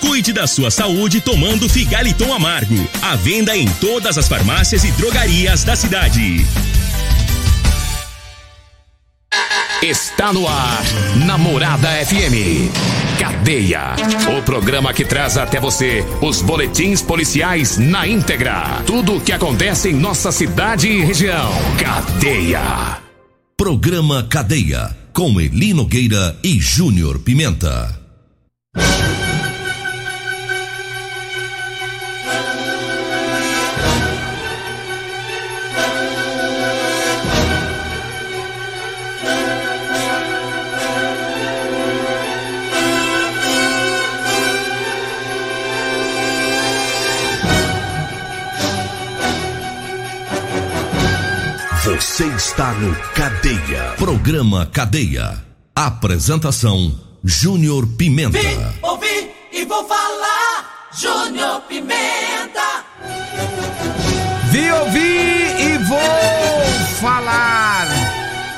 Cuide da sua saúde tomando Figaliton Amargo. À venda em todas as farmácias e drogarias da cidade. Está no ar, Namorada FM. Cadeia. O programa que traz até você os boletins policiais na íntegra. Tudo o que acontece em nossa cidade e região. Cadeia. Programa Cadeia. Com Elino Gueira e Júnior Pimenta. Você está no Cadeia. Programa Cadeia. Apresentação: Júnior Pimenta. Vim, ouvi e vou falar. Júnior Pimenta. Vi, ouvi e vou falar.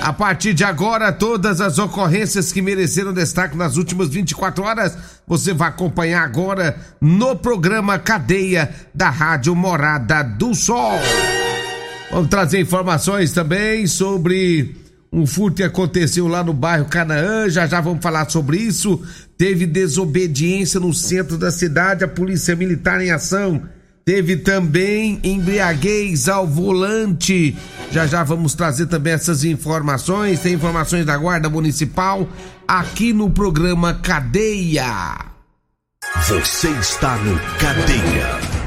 A partir de agora, todas as ocorrências que mereceram destaque nas últimas 24 horas, você vai acompanhar agora no programa Cadeia da Rádio Morada do Sol. Vamos trazer informações também sobre um furto que aconteceu lá no bairro Canaã. Já já vamos falar sobre isso. Teve desobediência no centro da cidade, a polícia militar em ação. Teve também embriaguez ao volante. Já já vamos trazer também essas informações. Tem informações da Guarda Municipal aqui no programa Cadeia. Você está no Cadeia.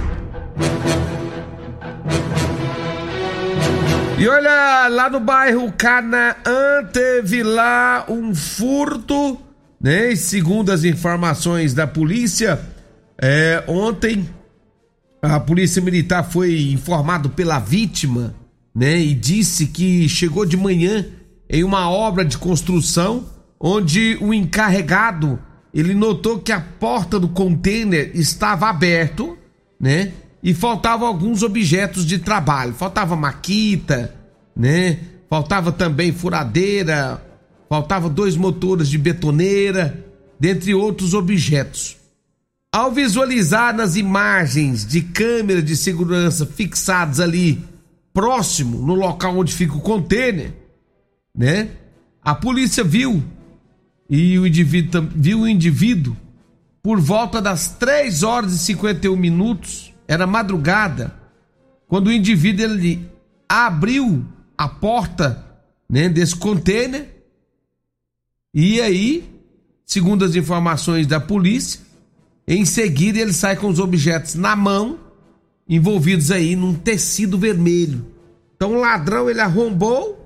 E olha, lá no bairro Canaã teve lá um furto, né? E segundo as informações da polícia, é, ontem a polícia militar foi informado pela vítima, né? E disse que chegou de manhã em uma obra de construção onde o encarregado ele notou que a porta do container estava aberto, né? E faltavam alguns objetos de trabalho, faltava maquita, né? Faltava também furadeira, faltava dois motores de betoneira, dentre outros objetos. Ao visualizar nas imagens de câmera de segurança fixadas ali próximo no local onde fica o container, né? A polícia viu e o indivíduo viu o indivíduo por volta das 3 horas e 51 minutos, era madrugada, quando o indivíduo ele abriu a porta, né, desse container. E aí, segundo as informações da polícia, em seguida ele sai com os objetos na mão, envolvidos aí num tecido vermelho. Então o ladrão ele arrombou,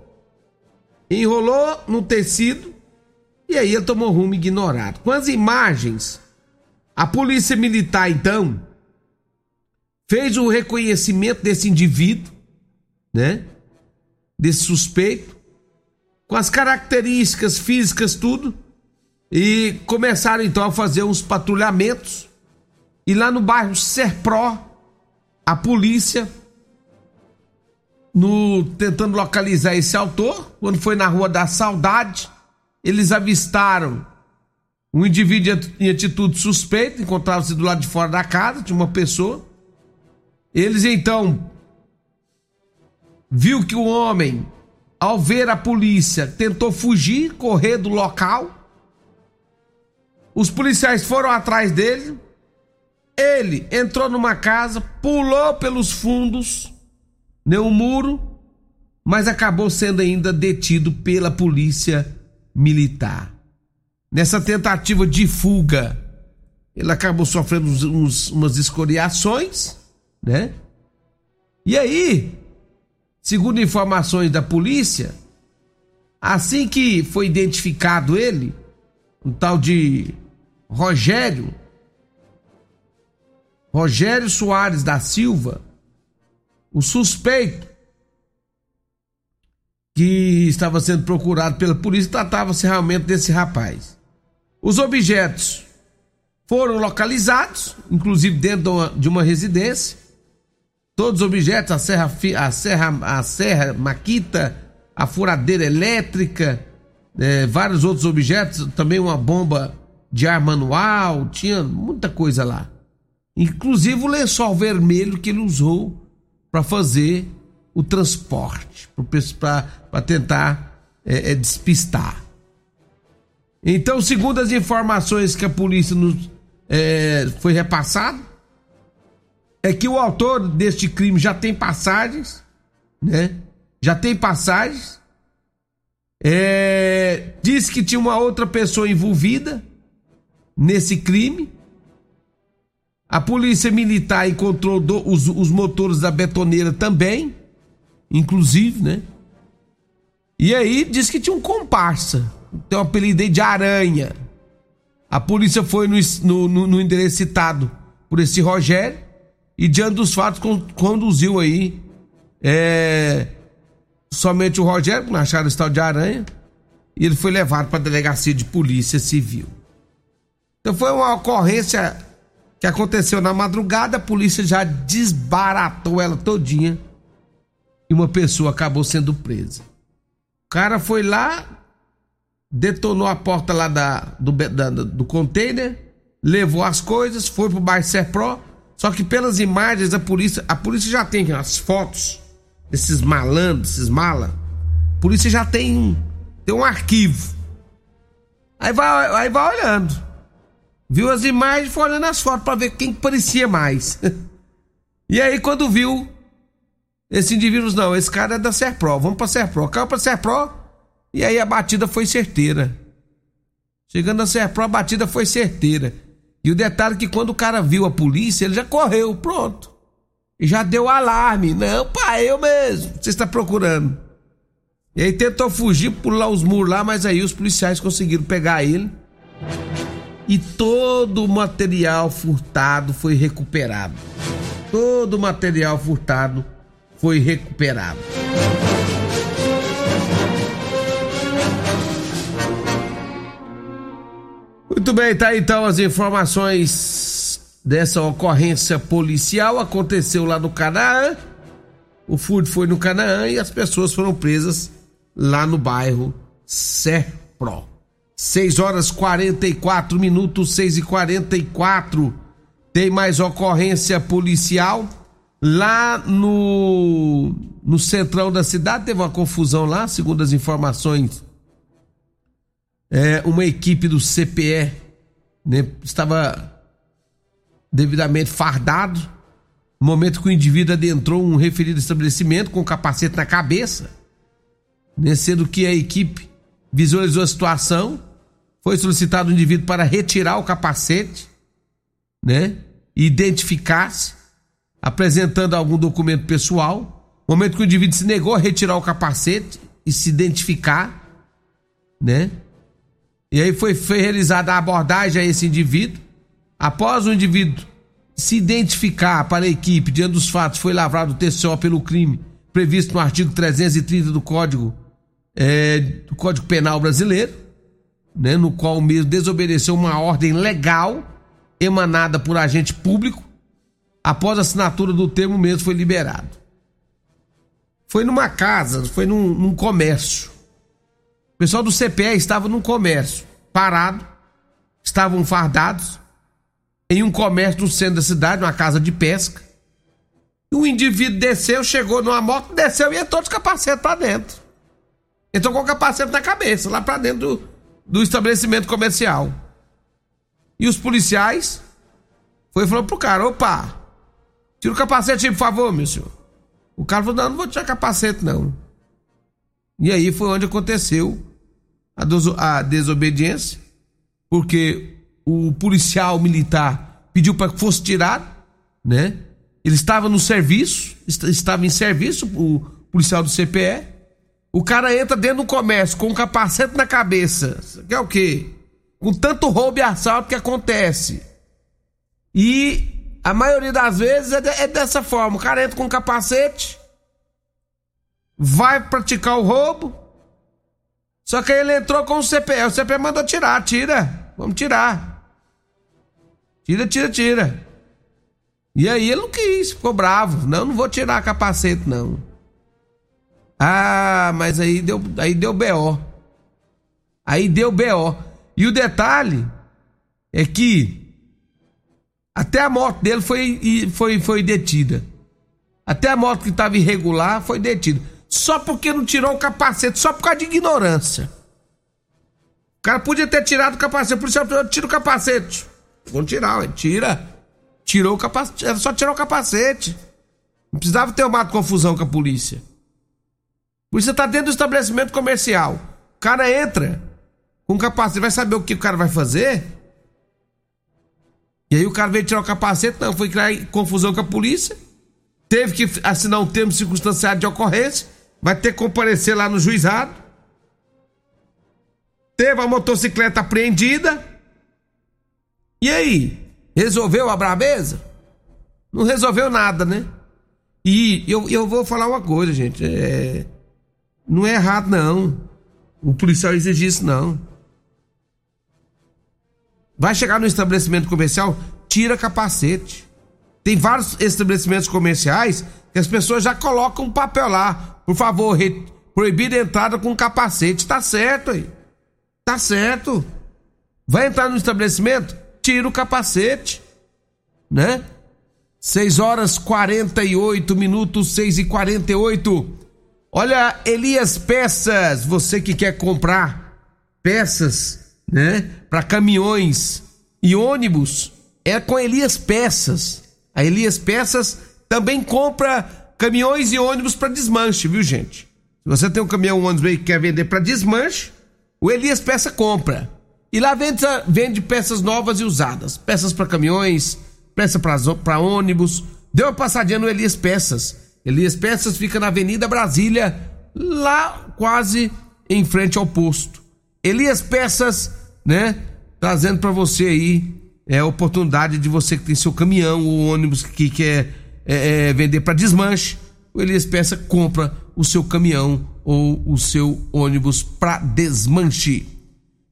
enrolou no tecido e aí ele tomou rumo ignorado. Com as imagens, a polícia militar então fez o reconhecimento desse indivíduo, né? Desse suspeito, com as características físicas, tudo, e começaram então a fazer uns patrulhamentos. E lá no bairro Serpró, a polícia, no tentando localizar esse autor, quando foi na Rua da Saudade, eles avistaram um indivíduo em atitude suspeita, encontrava-se do lado de fora da casa de uma pessoa. Eles então viu que o homem, ao ver a polícia, tentou fugir, correr do local. Os policiais foram atrás dele. Ele entrou numa casa, pulou pelos fundos, neu muro, mas acabou sendo ainda detido pela polícia militar. Nessa tentativa de fuga, ele acabou sofrendo uns, uns, umas escoriações, né? E aí, segundo informações da polícia, assim que foi identificado ele, um tal de Rogério, Rogério Soares da Silva, o suspeito, que estava sendo procurado pela polícia tratava-se realmente desse rapaz. Os objetos foram localizados, inclusive dentro de uma, de uma residência. Todos os objetos, a serra, a serra, a serra maquita, a furadeira elétrica, é, vários outros objetos, também uma bomba de ar manual, tinha muita coisa lá. Inclusive o lençol vermelho que ele usou para fazer o transporte, para tentar é, é, despistar. Então, segundo as informações que a polícia nos é, foi repassado, é que o autor deste crime já tem passagens, né? Já tem passagens. É, disse que tinha uma outra pessoa envolvida nesse crime. A polícia militar encontrou do, os, os motores da betoneira também, inclusive, né? E aí disse que tinha um comparsa, tem um apelido de Aranha. A polícia foi no, no, no endereço citado por esse Rogério e diante dos fatos conduziu aí é, somente o Rogério, na acharam o de aranha, e ele foi levado para a delegacia de polícia civil. Então foi uma ocorrência que aconteceu na madrugada, a polícia já desbaratou ela todinha e uma pessoa acabou sendo presa. O cara foi lá, detonou a porta lá da, do, da, do container, levou as coisas, foi pro bairro Serpro, só que pelas imagens a polícia, a polícia já tem as fotos desses malandros, esses mala. A polícia já tem tem um arquivo. Aí vai, aí vai olhando. Viu as imagens, foi olhando as fotos para ver quem parecia mais. e aí quando viu esse indivíduo, não, esse cara é da Serpro, vamos pra Serpro. Caiu pra Serpro e aí a batida foi certeira. Chegando na Serpro, a batida foi certeira. E o detalhe é que quando o cara viu a polícia, ele já correu, pronto. E já deu alarme. Não, pai, eu mesmo. Você está procurando. E aí tentou fugir, pular os muros lá, mas aí os policiais conseguiram pegar ele. E todo o material furtado foi recuperado. Todo o material furtado foi recuperado. Muito bem, tá então as informações dessa ocorrência policial. Aconteceu lá no Canaã. O furto foi no Canaã e as pessoas foram presas lá no bairro Serpro. 6 horas 44 minutos, 6 e 44 Tem mais ocorrência policial. Lá no, no centrão da cidade teve uma confusão lá, segundo as informações é, uma equipe do CPE né, estava devidamente fardado. No momento que o indivíduo adentrou um referido estabelecimento com capacete na cabeça, né, sendo que a equipe visualizou a situação, foi solicitado o indivíduo para retirar o capacete, né, identificar-se, apresentando algum documento pessoal. No momento que o indivíduo se negou a retirar o capacete e se identificar, né, e aí foi, realizada a abordagem a esse indivíduo. Após o indivíduo se identificar para a equipe diante dos fatos, foi lavrado o TCO pelo crime previsto no artigo 330 do Código, é, do Código Penal Brasileiro, né, no qual o mesmo desobedeceu uma ordem legal emanada por agente público. Após a assinatura do termo, mesmo foi liberado. Foi numa casa, foi num, num comércio. O pessoal do CPE estava num comércio, parado, estavam fardados, em um comércio no centro da cidade, uma casa de pesca. E o indivíduo desceu, chegou numa moto, desceu e entrou de capacete pra dentro. Entrou com o capacete na cabeça, lá pra dentro do, do estabelecimento comercial. E os policiais foi e pro cara: opa, tira o capacete aí, por favor, meu senhor. O cara falou: não, não vou tirar capacete, não. E aí foi onde aconteceu a, desobediência, porque o policial militar pediu para que fosse tirado, né? Ele estava no serviço, estava em serviço, o policial do CPE. O cara entra dentro do comércio com um capacete na cabeça. Que é o quê? Com tanto roubo e assalto que acontece. E a maioria das vezes é, é dessa forma. O cara entra com um capacete, vai praticar o roubo. Só que ele entrou com o CPE. O CPE mandou tirar, tira. Vamos tirar. Tira, tira, tira. E aí ele não quis, ficou bravo. Não, não vou tirar capacete, não. Ah, mas aí deu, aí deu BO. Aí deu BO. E o detalhe é que até a moto dele foi, foi, foi detida. Até a moto que estava irregular foi detida. Só porque não tirou o capacete, só por causa de ignorância. O cara podia ter tirado o capacete, por isso tira o capacete. Vamos tirar, ué. tira. Tirou o capacete, era só tirar o capacete. Não precisava ter uma confusão com a polícia. Isso você tá dentro do estabelecimento comercial. O cara entra com capacete, vai saber o que o cara vai fazer? E aí o cara veio tirar o capacete, não, foi criar confusão com a polícia. Teve que assinar um termo circunstanciado de ocorrência. Vai ter que comparecer lá no juizado. Teve a motocicleta apreendida. E aí? Resolveu a brabeza? Não resolveu nada, né? E eu, eu vou falar uma coisa, gente. É, não é errado, não. O policial exigir isso, não. Vai chegar no estabelecimento comercial, tira capacete. Tem vários estabelecimentos comerciais que as pessoas já colocam um papel lá. Por favor, re... proibir a entrada com capacete. Tá certo aí. Tá certo. Vai entrar no estabelecimento? Tira o capacete. Né? 6 horas 48 minutos, 6 e 48. Olha, Elias Peças, você que quer comprar peças, né, para caminhões e ônibus, é com Elias Peças. A Elias Peças também compra caminhões e ônibus para desmanche, viu, gente? Se você tem um caminhão ou ônibus aí que quer vender para desmanche, o Elias Peça compra. E lá vende, vende peças novas e usadas, peças para caminhões, peça para ônibus. Deu uma passadinha no Elias Peças. Elias Peças fica na Avenida Brasília, lá quase em frente ao posto. Elias Peças, né? Trazendo para você aí é a oportunidade de você que tem seu caminhão ou ônibus que quer é, é, vender para desmanche. O Elias Peça compra o seu caminhão ou o seu ônibus para desmanche.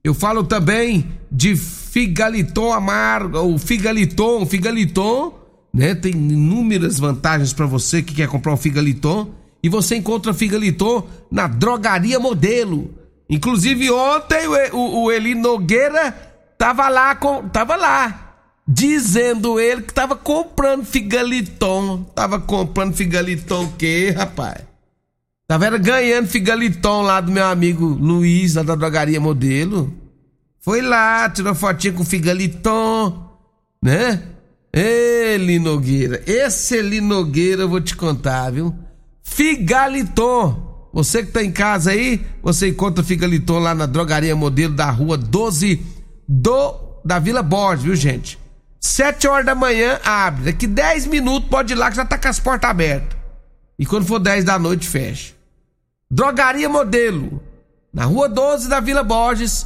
Eu falo também de Figaliton Amargo, ou Figaliton, Figaliton né? Tem inúmeras vantagens para você que quer comprar um Figaliton. E você encontra Figaliton na Drogaria Modelo. Inclusive ontem o, o, o Eli Nogueira tava lá, com, tava lá, dizendo ele que tava comprando Figaliton. Tava comprando Figaliton o quê, rapaz? Tava era ganhando Figaliton lá do meu amigo Luiz, lá da Drogaria Modelo. Foi lá, tirou fotinha com Figaliton, né? Ê, Linogueira, esse Linogueira eu vou te contar, viu? Figaliton. Você que tá em casa aí, você encontra Figaliton lá na drogaria modelo da rua 12 do da Vila Borges, viu, gente? 7 horas da manhã abre. Daqui 10 minutos pode ir lá que já tá com as portas abertas. E quando for 10 da noite, fecha. Drogaria Modelo. Na rua 12 da Vila Borges.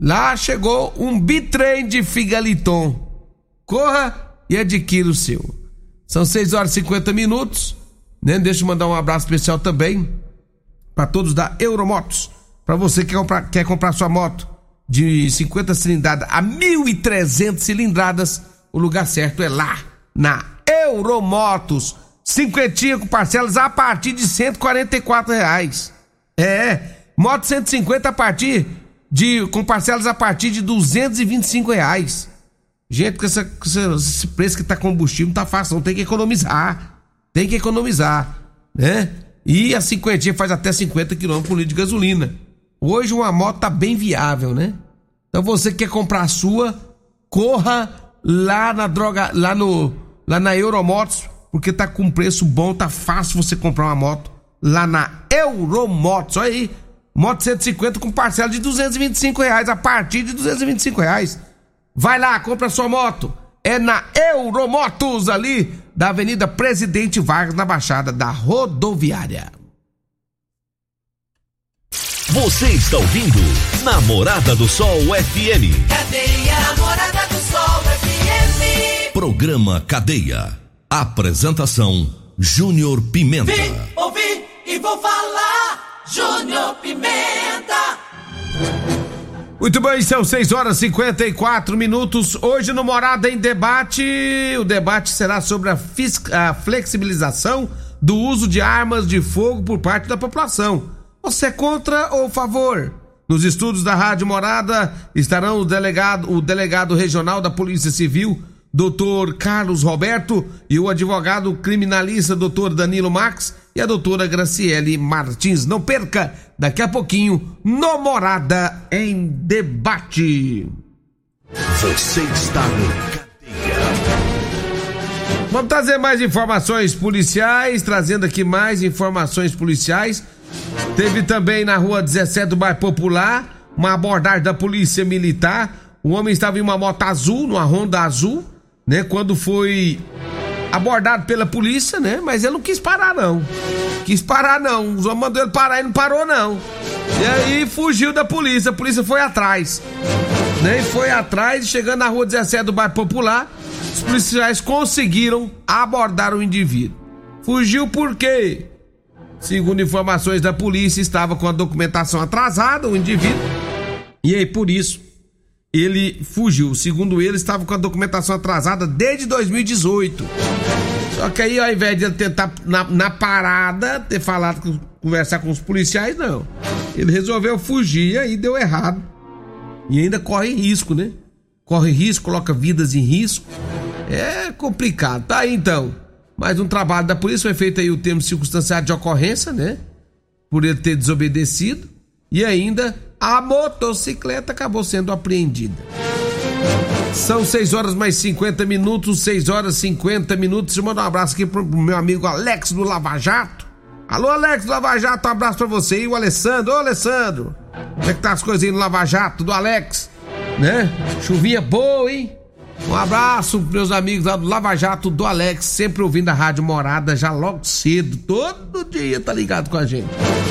Lá chegou um bitrem de Figaliton. Corra e adquira o seu. São 6 horas e 50 minutos. Né? Deixa eu mandar um abraço especial também para todos da Euromotos. Para você que quer comprar, quer comprar sua moto de 50 cilindradas a 1.300 cilindradas, o lugar certo é lá, na Euromotos. Cinquentinha com parcelas a partir de 144 reais. É, moto 150 a partir de com parcelas a partir de 225 reais. Gente, com, essa, com esse preço que tá combustível não tá fácil, não tem que economizar. Tem que economizar, né? E a cinquentinha faz até 50 km por litro de gasolina. Hoje uma moto tá bem viável, né? Então você quer comprar a sua, corra lá na droga, lá no, lá na Euromotos, porque tá com preço bom, tá fácil você comprar uma moto lá na Euromotos. Olha aí, moto 150 com parcela de 225 reais, a partir de 225 reais. Vai lá, compra sua moto. É na Euromotos ali da Avenida Presidente Vargas na Baixada da Rodoviária. Você está ouvindo Namorada do Sol FM. Cadeia Namorada do Sol FM. Programa Cadeia. Apresentação Júnior Pimenta. Vim, ouvi e vou falar Júnior Pimenta. Muito bem, são 6 horas e 54 minutos. Hoje no Morada em Debate, o debate será sobre a, a flexibilização do uso de armas de fogo por parte da população. Você é contra ou favor? Nos estudos da Rádio Morada estarão o delegado, o delegado regional da Polícia Civil, Dr. Carlos Roberto, e o advogado criminalista Dr. Danilo Max e a doutora Graciele Martins. Não perca, daqui a pouquinho, no Morada em Debate. Você está no Vamos trazer mais informações policiais, trazendo aqui mais informações policiais. Teve também na rua 17 do bairro Popular uma abordagem da polícia militar. O homem estava em uma moto azul, numa Honda azul, né? Quando foi abordado pela polícia, né? Mas ele não quis parar, não. Quis parar, não. Os homens mandou ele parar e não parou, não. E aí fugiu da polícia. A polícia foi atrás. Né? E foi atrás, chegando na rua 17 do bairro Popular os policiais conseguiram abordar o indivíduo. Fugiu por quê? Segundo informações da polícia, estava com a documentação atrasada, o indivíduo, e aí por isso ele fugiu. Segundo ele, estava com a documentação atrasada desde 2018. Só que aí, ao invés de ele tentar na, na parada ter falado, conversar com os policiais, não. Ele resolveu fugir e aí deu errado. E ainda corre risco, né? Corre risco, coloca vidas em risco. É complicado. Tá aí então. Mais um trabalho da polícia foi feito aí o termo circunstanciado de ocorrência, né? Por ele ter desobedecido. E ainda a motocicleta acabou sendo apreendida. São 6 horas mais 50 minutos, 6 horas 50 minutos. Eu mando um abraço aqui pro meu amigo Alex do Lava Jato. Alô, Alex do Lava Jato, um abraço pra você e o Alessandro. Ô, Alessandro, como é que tá as coisas aí no Lava Jato do Alex? Né? Chuvinha boa, hein? Um abraço meus amigos lá do Lava Jato do Alex, sempre ouvindo a Rádio Morada já logo cedo, todo dia tá ligado com a gente.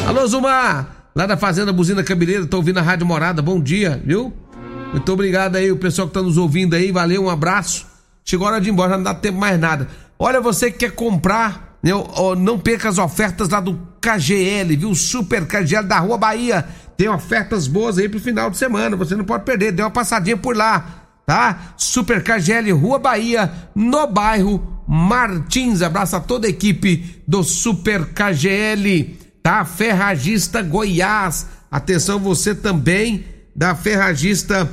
Alô Zumar, lá da Fazenda Buzina Cabeleireira, tô ouvindo a Rádio Morada, bom dia, viu? Muito obrigado aí, o pessoal que tá nos ouvindo aí, valeu, um abraço. Chegou a hora de ir embora, não dá tempo mais nada. Olha, você que quer comprar, né, não perca as ofertas lá do KGL, viu? Super KGL da Rua Bahia. Tem ofertas boas aí pro final de semana, você não pode perder, dê uma passadinha por lá tá? Super KGL Rua Bahia, no bairro Martins. Abraço a toda a equipe do Super KGL, tá? Ferragista Goiás. Atenção você também da Ferragista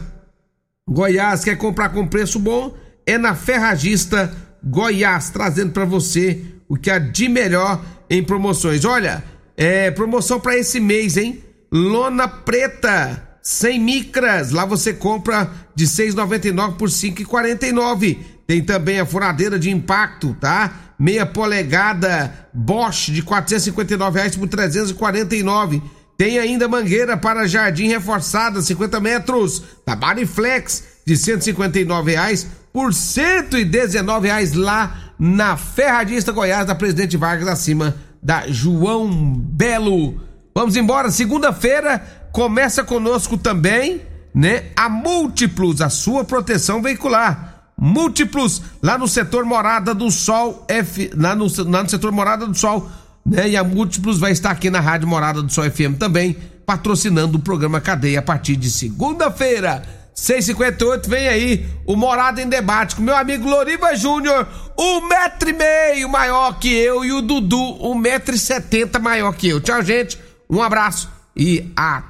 Goiás, quer comprar com preço bom? É na Ferragista Goiás, trazendo para você o que há de melhor em promoções. Olha, é promoção para esse mês, hein? Lona preta 100 micras. Lá você compra de 6,99 por 5,49. Tem também a furadeira de impacto, tá? Meia polegada Bosch de 459 reais por 349. Tem ainda mangueira para jardim reforçada 50 metros da Bariflex de 159 reais por 119 reais lá na Ferradista Goiás da Presidente Vargas acima da João Belo. Vamos embora, segunda-feira começa conosco também, né? A Múltiplos, a sua proteção veicular. Múltiplos, lá no setor Morada do Sol, F, lá, no, lá no setor Morada do Sol, né? E a Múltiplos vai estar aqui na Rádio Morada do Sol FM também, patrocinando o programa Cadeia a partir de segunda-feira. 658, vem aí o Morada em Debate com meu amigo Loriva Júnior, um metro e meio maior que eu, e o Dudu, um metro e setenta maior que eu. Tchau, gente. Um abraço e até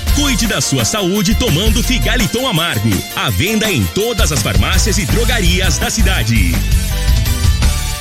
Cuide da sua saúde tomando Figaliton Amargo. A venda em todas as farmácias e drogarias da cidade.